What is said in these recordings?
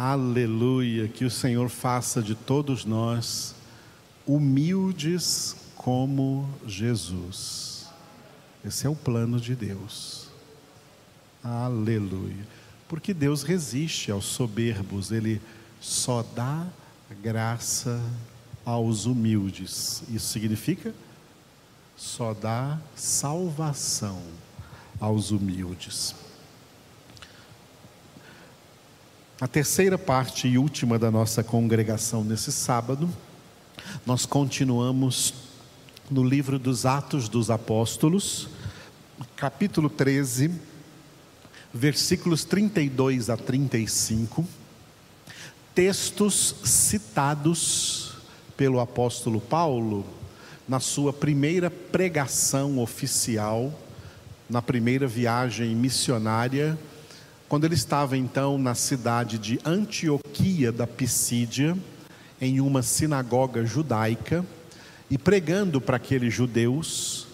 Aleluia, que o Senhor faça de todos nós humildes como Jesus. Esse é o plano de Deus. Aleluia. Porque Deus resiste aos soberbos, Ele só dá graça aos humildes. Isso significa só dá salvação aos humildes. A terceira parte e última da nossa congregação nesse sábado, nós continuamos no livro dos Atos dos Apóstolos, capítulo 13, versículos 32 a 35, textos citados pelo apóstolo Paulo na sua primeira pregação oficial, na primeira viagem missionária quando ele estava então na cidade de Antioquia da Pisídia, em uma sinagoga judaica, e pregando para aqueles judeus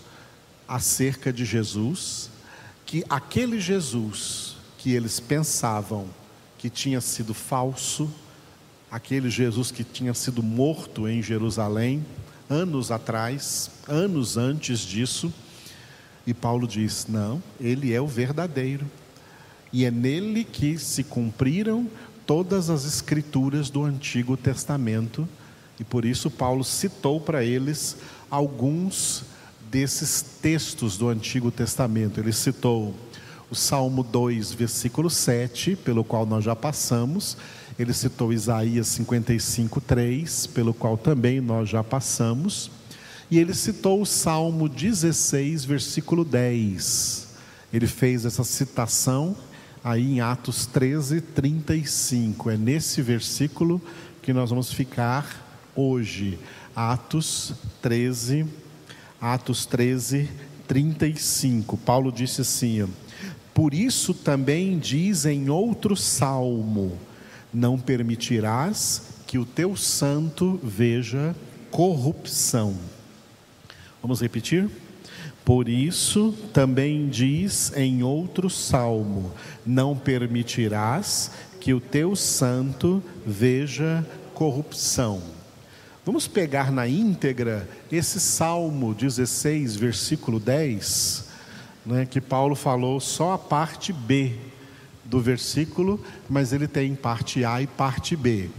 acerca de Jesus, que aquele Jesus que eles pensavam que tinha sido falso, aquele Jesus que tinha sido morto em Jerusalém, anos atrás, anos antes disso, e Paulo diz: não, ele é o verdadeiro e é nele que se cumpriram todas as escrituras do Antigo Testamento, e por isso Paulo citou para eles alguns desses textos do Antigo Testamento. Ele citou o Salmo 2, versículo 7, pelo qual nós já passamos, ele citou Isaías 55, 3, pelo qual também nós já passamos, e ele citou o Salmo 16, versículo 10. Ele fez essa citação aí em Atos 13, 35. É nesse versículo que nós vamos ficar hoje. Atos 13, Atos 13, 35. Paulo disse assim: Por isso também diz em outro salmo: Não permitirás que o teu santo veja corrupção. Vamos repetir? Por isso também diz em outro salmo: Não permitirás que o teu santo veja corrupção. Vamos pegar na íntegra esse salmo 16, versículo 10, né, que Paulo falou só a parte B do versículo, mas ele tem parte A e parte B.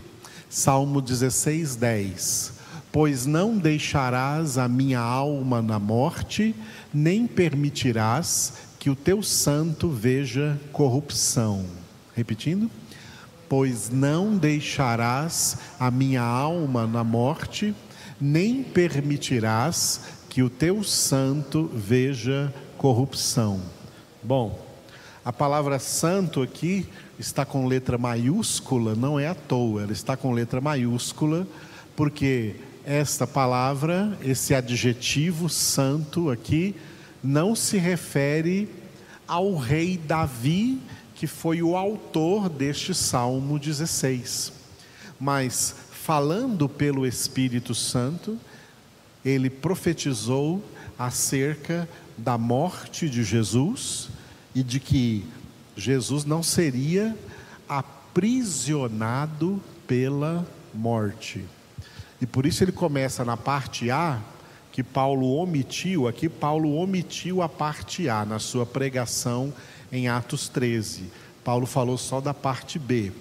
Salmo 16, 10 pois não deixarás a minha alma na morte, nem permitirás que o teu santo veja corrupção. Repetindo, pois não deixarás a minha alma na morte, nem permitirás que o teu santo veja corrupção. Bom, a palavra santo aqui está com letra maiúscula, não é à toa, ela está com letra maiúscula, porque esta palavra, esse adjetivo santo aqui, não se refere ao rei Davi, que foi o autor deste Salmo 16. Mas, falando pelo Espírito Santo, ele profetizou acerca da morte de Jesus e de que Jesus não seria aprisionado pela morte. E por isso ele começa na parte A, que Paulo omitiu, aqui Paulo omitiu a parte A na sua pregação em Atos 13. Paulo falou só da parte B.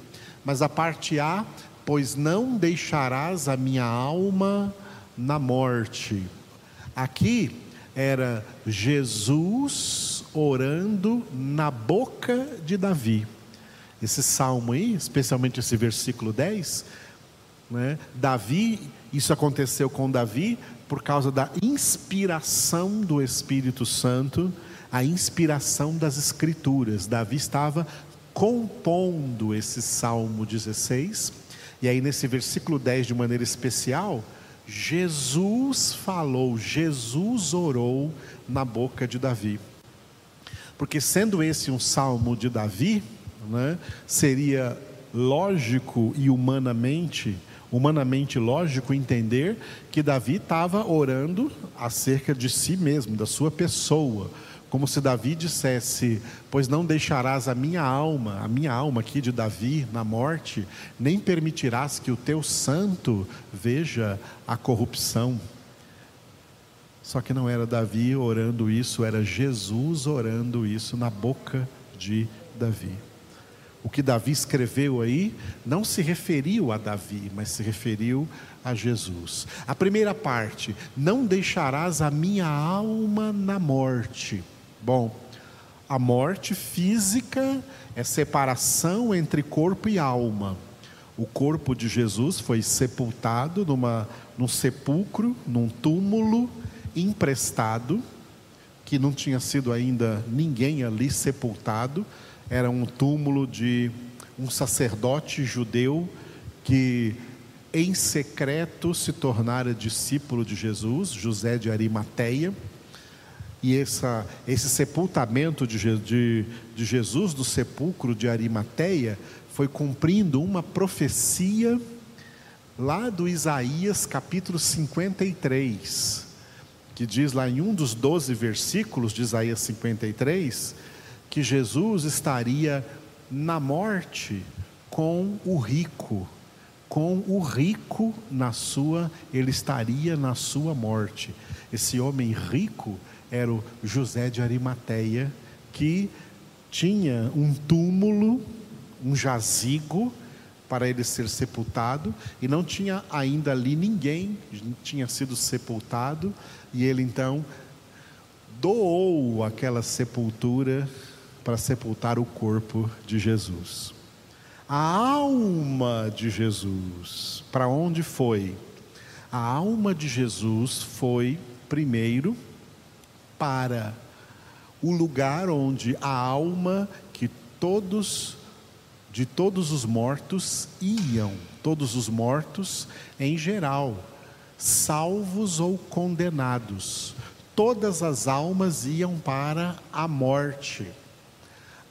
Mas a parte A, pois não deixarás a minha alma na morte. Aqui era Jesus orando na boca de Davi. Esse salmo aí, especialmente esse versículo 10, né? Davi, isso aconteceu com Davi por causa da inspiração do Espírito Santo, a inspiração das Escrituras. Davi estava compondo esse Salmo 16, e aí nesse versículo 10, de maneira especial, Jesus falou, Jesus orou na boca de Davi. Porque sendo esse um salmo de Davi, né, seria lógico e humanamente humanamente lógico entender que Davi estava orando acerca de si mesmo, da sua pessoa, como se Davi dissesse: Pois não deixarás a minha alma, a minha alma aqui de Davi, na morte, nem permitirás que o teu santo veja a corrupção. Só que não era Davi orando isso, era Jesus orando isso na boca de Davi. O que Davi escreveu aí não se referiu a Davi, mas se referiu a Jesus. A primeira parte, não deixarás a minha alma na morte. Bom, a morte física é separação entre corpo e alma. O corpo de Jesus foi sepultado numa, num sepulcro, num túmulo emprestado, que não tinha sido ainda ninguém ali sepultado era um túmulo de um sacerdote judeu que em secreto se tornara discípulo de Jesus, José de Arimateia. E essa, esse sepultamento de, de, de Jesus do sepulcro de Arimateia foi cumprindo uma profecia lá do Isaías capítulo 53, que diz lá em um dos doze versículos de Isaías 53, que Jesus estaria na morte com o rico, com o rico na sua, ele estaria na sua morte. Esse homem rico era o José de Arimateia, que tinha um túmulo, um jazigo para ele ser sepultado, e não tinha ainda ali ninguém, tinha sido sepultado, e ele então doou aquela sepultura para sepultar o corpo de Jesus. A alma de Jesus, para onde foi? A alma de Jesus foi primeiro para o lugar onde a alma que todos de todos os mortos iam, todos os mortos em geral, salvos ou condenados. Todas as almas iam para a morte.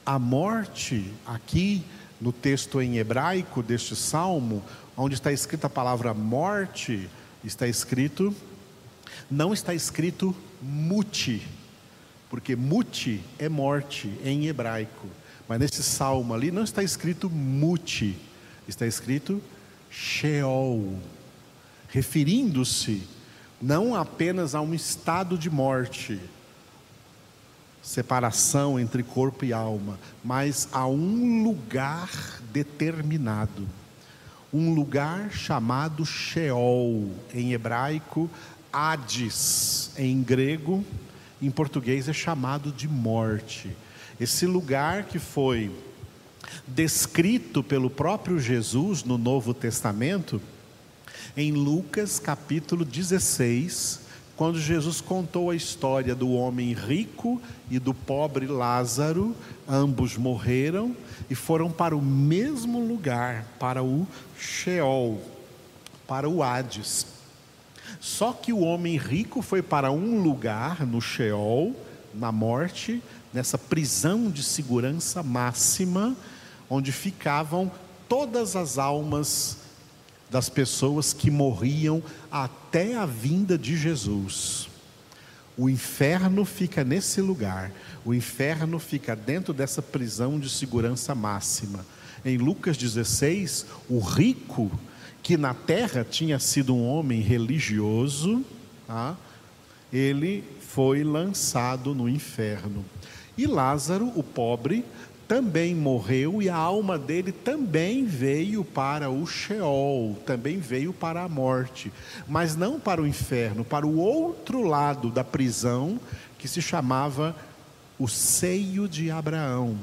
A morte, aqui no texto em hebraico deste salmo, onde está escrita a palavra morte, está escrito, não está escrito muti, porque muti é morte em hebraico, mas nesse salmo ali não está escrito muti, está escrito Sheol, referindo-se não apenas a um estado de morte, separação entre corpo e alma, mas a um lugar determinado. Um lugar chamado Sheol, em hebraico, Hades, em grego, em português é chamado de morte. Esse lugar que foi descrito pelo próprio Jesus no Novo Testamento, em Lucas capítulo 16, quando Jesus contou a história do homem rico e do pobre Lázaro, ambos morreram e foram para o mesmo lugar, para o Sheol, para o Hades. Só que o homem rico foi para um lugar no Sheol, na morte, nessa prisão de segurança máxima, onde ficavam todas as almas das pessoas que morriam até a vinda de Jesus. O inferno fica nesse lugar, o inferno fica dentro dessa prisão de segurança máxima. Em Lucas 16, o rico, que na terra tinha sido um homem religioso, tá? ele foi lançado no inferno. E Lázaro, o pobre, também morreu e a alma dele também veio para o Sheol, também veio para a morte, mas não para o inferno, para o outro lado da prisão que se chamava o seio de Abraão,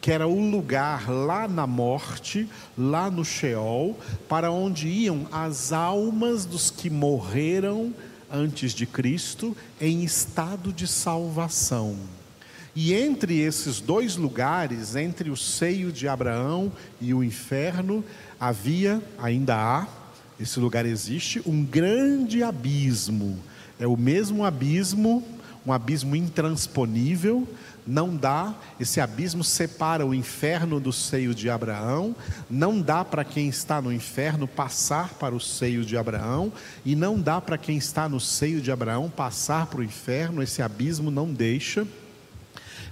que era o lugar lá na morte, lá no Sheol, para onde iam as almas dos que morreram antes de Cristo em estado de salvação. E entre esses dois lugares, entre o seio de Abraão e o inferno, havia, ainda há, esse lugar existe, um grande abismo. É o mesmo abismo, um abismo intransponível, não dá, esse abismo separa o inferno do seio de Abraão, não dá para quem está no inferno passar para o seio de Abraão, e não dá para quem está no seio de Abraão passar para o inferno, esse abismo não deixa.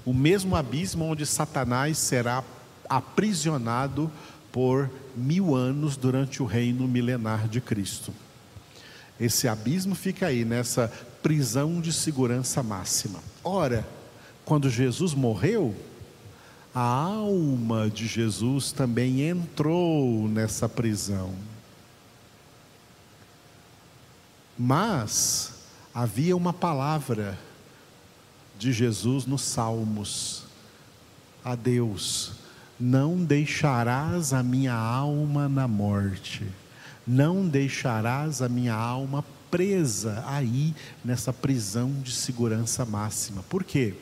O mesmo abismo onde Satanás será aprisionado por mil anos durante o reino milenar de Cristo. Esse abismo fica aí, nessa prisão de segurança máxima. Ora, quando Jesus morreu, a alma de Jesus também entrou nessa prisão. Mas havia uma palavra de Jesus nos Salmos: a Deus, não deixarás a minha alma na morte, não deixarás a minha alma presa aí nessa prisão de segurança máxima. Por quê?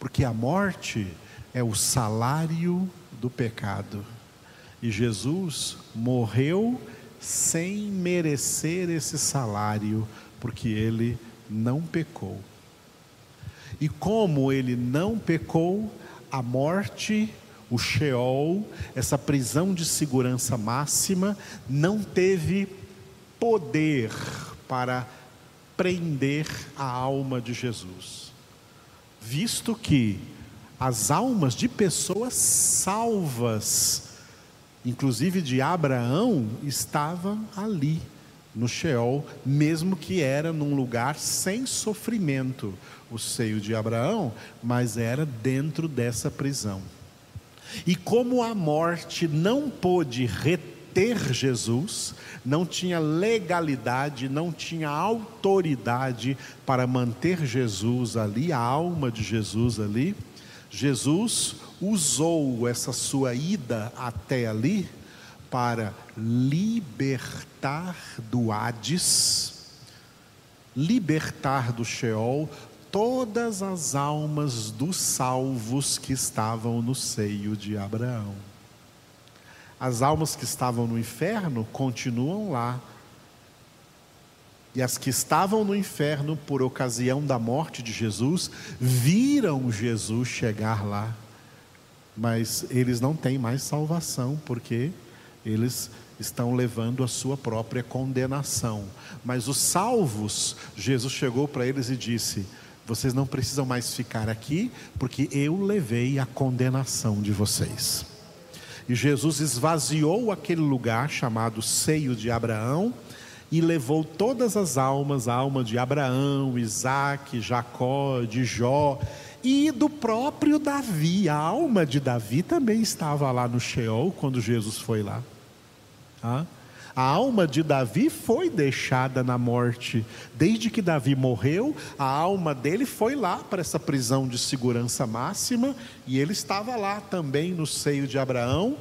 Porque a morte é o salário do pecado. E Jesus morreu sem merecer esse salário, porque ele não pecou. E como ele não pecou, a morte, o Sheol, essa prisão de segurança máxima, não teve poder para prender a alma de Jesus. Visto que as almas de pessoas salvas, inclusive de Abraão, estavam ali no Sheol, mesmo que era num lugar sem sofrimento, o seio de Abraão, mas era dentro dessa prisão. E como a morte não pôde reter Jesus, não tinha legalidade, não tinha autoridade para manter Jesus ali, a alma de Jesus ali, Jesus usou essa sua ida até ali para libertar do Hades, libertar do Sheol todas as almas dos salvos que estavam no seio de Abraão. As almas que estavam no inferno continuam lá, e as que estavam no inferno por ocasião da morte de Jesus, viram Jesus chegar lá, mas eles não têm mais salvação, porque eles estão levando a sua própria condenação. Mas os salvos, Jesus chegou para eles e disse: Vocês não precisam mais ficar aqui, porque eu levei a condenação de vocês. E Jesus esvaziou aquele lugar chamado seio de Abraão e levou todas as almas, a alma de Abraão, Isaac, Jacó, de Jó e do próprio Davi. A alma de Davi também estava lá no Sheol quando Jesus foi lá. Ah? A alma de Davi foi deixada na morte. Desde que Davi morreu, a alma dele foi lá para essa prisão de segurança máxima e ele estava lá também no seio de Abraão.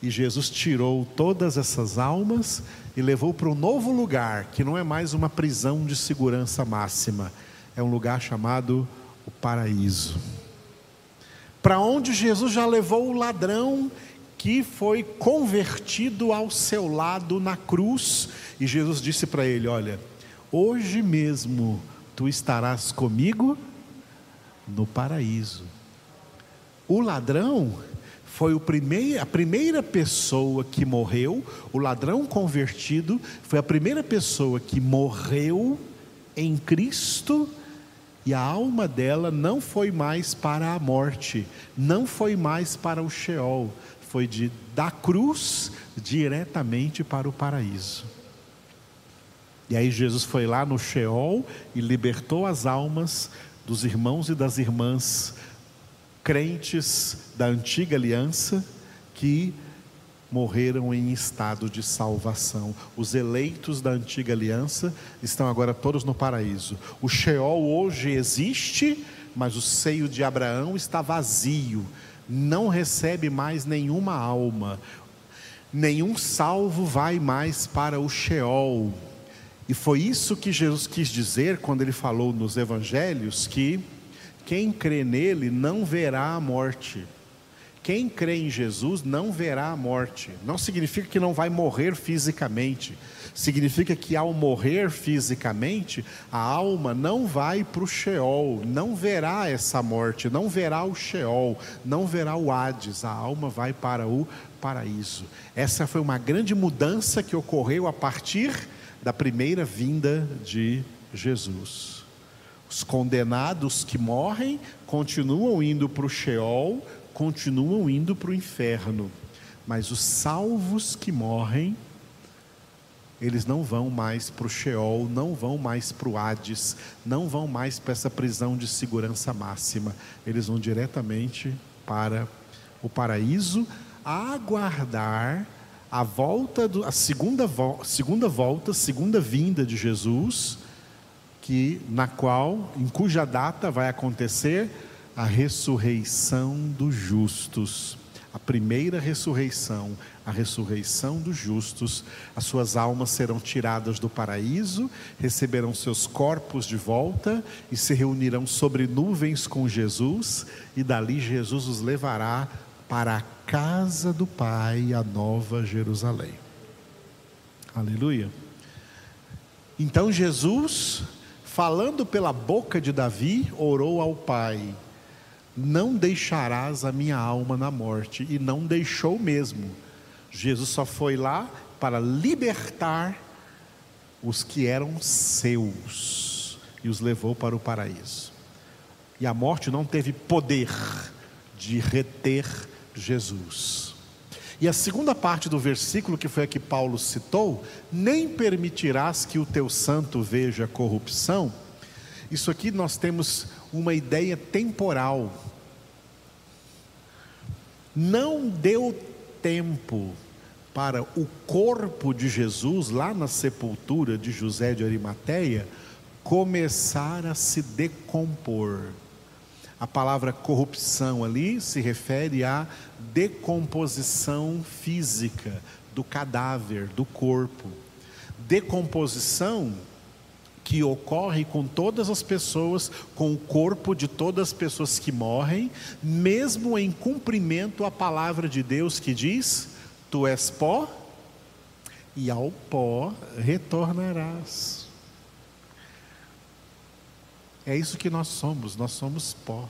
E Jesus tirou todas essas almas e levou para um novo lugar, que não é mais uma prisão de segurança máxima, é um lugar chamado o paraíso. Para onde Jesus já levou o ladrão que foi convertido ao seu lado na cruz, e Jesus disse para ele: Olha, hoje mesmo tu estarás comigo no paraíso. O ladrão foi o primeiro, a primeira pessoa que morreu, o ladrão convertido, foi a primeira pessoa que morreu em Cristo. E a alma dela não foi mais para a morte, não foi mais para o Sheol, foi de da cruz diretamente para o paraíso. E aí Jesus foi lá no Sheol e libertou as almas dos irmãos e das irmãs crentes da antiga aliança que morreram em estado de salvação. Os eleitos da antiga aliança estão agora todos no paraíso. O Sheol hoje existe, mas o seio de Abraão está vazio, não recebe mais nenhuma alma. Nenhum salvo vai mais para o Sheol. E foi isso que Jesus quis dizer quando ele falou nos evangelhos que quem crê nele não verá a morte. Quem crê em Jesus não verá a morte. Não significa que não vai morrer fisicamente. Significa que ao morrer fisicamente, a alma não vai para o Sheol, não verá essa morte, não verá o Sheol, não verá o Hades. A alma vai para o paraíso. Essa foi uma grande mudança que ocorreu a partir da primeira vinda de Jesus. Os condenados que morrem continuam indo para o Sheol, continuam indo para o inferno. Mas os salvos que morrem, eles não vão mais para o Sheol, não vão mais para o Hades, não vão mais para essa prisão de segurança máxima. Eles vão diretamente para o paraíso, a aguardar a volta, do, a segunda, segunda volta, segunda vinda de Jesus, que na qual, em cuja data vai acontecer a ressurreição dos justos. A primeira ressurreição, a ressurreição dos justos, as suas almas serão tiradas do paraíso, receberão seus corpos de volta e se reunirão sobre nuvens com Jesus, e dali Jesus os levará para a casa do Pai, a nova Jerusalém. Aleluia. Então Jesus, falando pela boca de Davi, orou ao Pai: Não deixarás a minha alma na morte, e não deixou mesmo. Jesus só foi lá para libertar os que eram seus e os levou para o paraíso. E a morte não teve poder de reter Jesus. E a segunda parte do versículo, que foi a que Paulo citou, nem permitirás que o teu santo veja corrupção. Isso aqui nós temos uma ideia temporal. Não deu tempo para o corpo de Jesus, lá na sepultura de José de Arimateia, começar a se decompor. A palavra corrupção ali se refere à decomposição física do cadáver, do corpo. Decomposição que ocorre com todas as pessoas, com o corpo de todas as pessoas que morrem, mesmo em cumprimento à palavra de Deus que diz: Tu és pó e ao pó retornarás. É isso que nós somos, nós somos pó.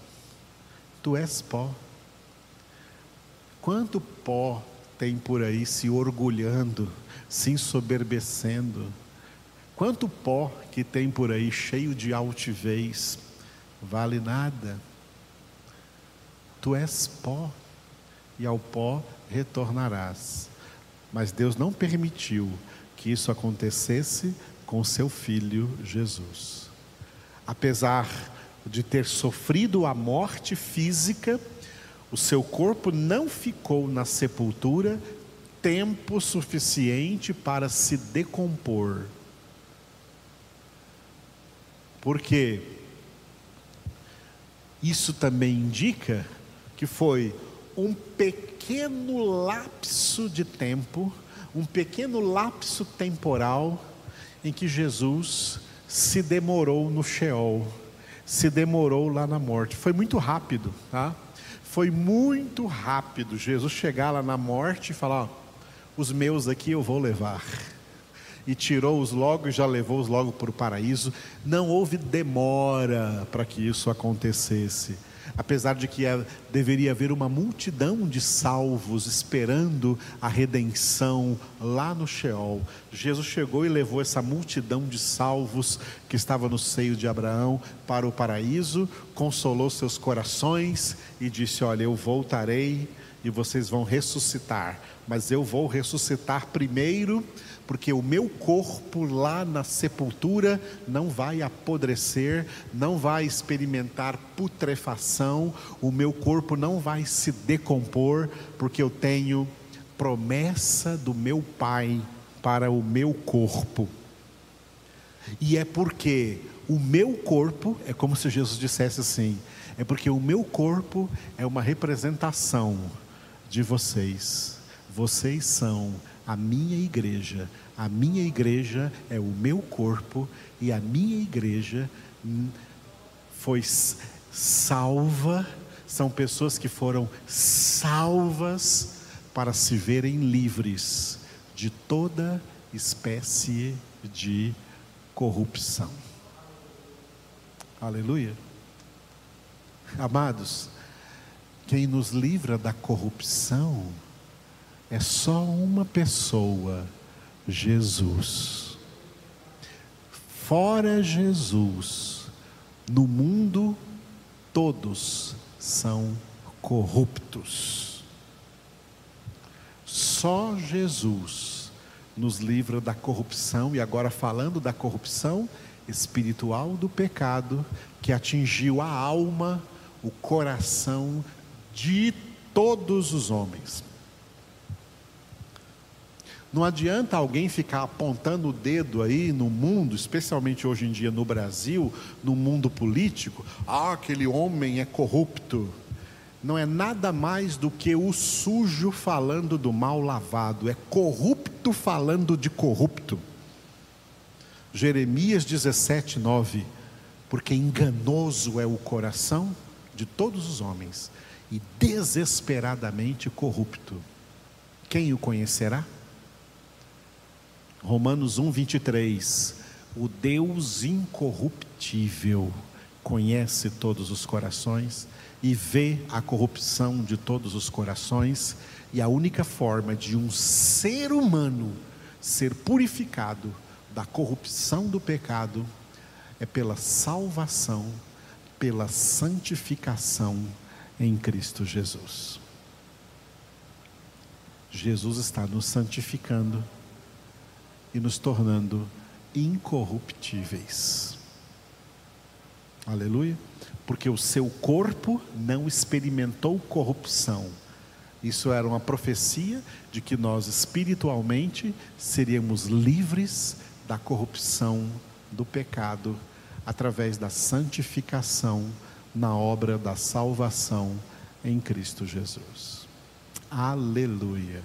Tu és pó. Quanto pó tem por aí se orgulhando, se ensoberbecendo? Quanto pó que tem por aí cheio de altivez, vale nada. Tu és pó, e ao pó retornarás. Mas Deus não permitiu que isso acontecesse com seu filho Jesus apesar de ter sofrido a morte física, o seu corpo não ficou na sepultura tempo suficiente para se decompor. Porque isso também indica que foi um pequeno lapso de tempo, um pequeno lapso temporal em que Jesus se demorou no Sheol, se demorou lá na morte. Foi muito rápido, tá? Foi muito rápido Jesus chegar lá na morte e falar: ó, os meus aqui eu vou levar. E tirou-os logo e já levou-os logo para o paraíso. Não houve demora para que isso acontecesse apesar de que é, deveria haver uma multidão de salvos esperando a redenção lá no Sheol. Jesus chegou e levou essa multidão de salvos que estava no seio de Abraão para o paraíso, consolou seus corações e disse: Olha, eu voltarei e vocês vão ressuscitar, mas eu vou ressuscitar primeiro porque o meu corpo lá na sepultura não vai apodrecer, não vai experimentar putrefação, o meu corpo não vai se decompor, porque eu tenho promessa do meu Pai para o meu corpo. E é porque o meu corpo, é como se Jesus dissesse assim: é porque o meu corpo é uma representação de vocês. Vocês são a minha igreja. A minha igreja é o meu corpo e a minha igreja foi salva. São pessoas que foram salvas para se verem livres de toda espécie de corrupção. Aleluia. Amados, quem nos livra da corrupção é só uma pessoa, Jesus. Fora Jesus, No mundo, todos são corruptos. Só Jesus nos livra da corrupção, e agora falando da corrupção espiritual do pecado que atingiu a alma, o coração de todos os homens. Não adianta alguém ficar apontando o dedo aí no mundo, especialmente hoje em dia no Brasil, no mundo político. Ah, aquele homem é corrupto. Não é nada mais do que o sujo falando do mal lavado, é corrupto falando de corrupto. Jeremias 17, 9. Porque enganoso é o coração de todos os homens e desesperadamente corrupto. Quem o conhecerá? Romanos 1, 23. O Deus incorruptível conhece todos os corações e vê a corrupção de todos os corações, e a única forma de um ser humano ser purificado da corrupção do pecado é pela salvação, pela santificação em Cristo Jesus. Jesus está nos santificando e nos tornando incorruptíveis. Aleluia. Porque o seu corpo não experimentou corrupção. Isso era uma profecia de que nós espiritualmente seríamos livres da corrupção do pecado através da santificação na obra da salvação em Cristo Jesus. Aleluia.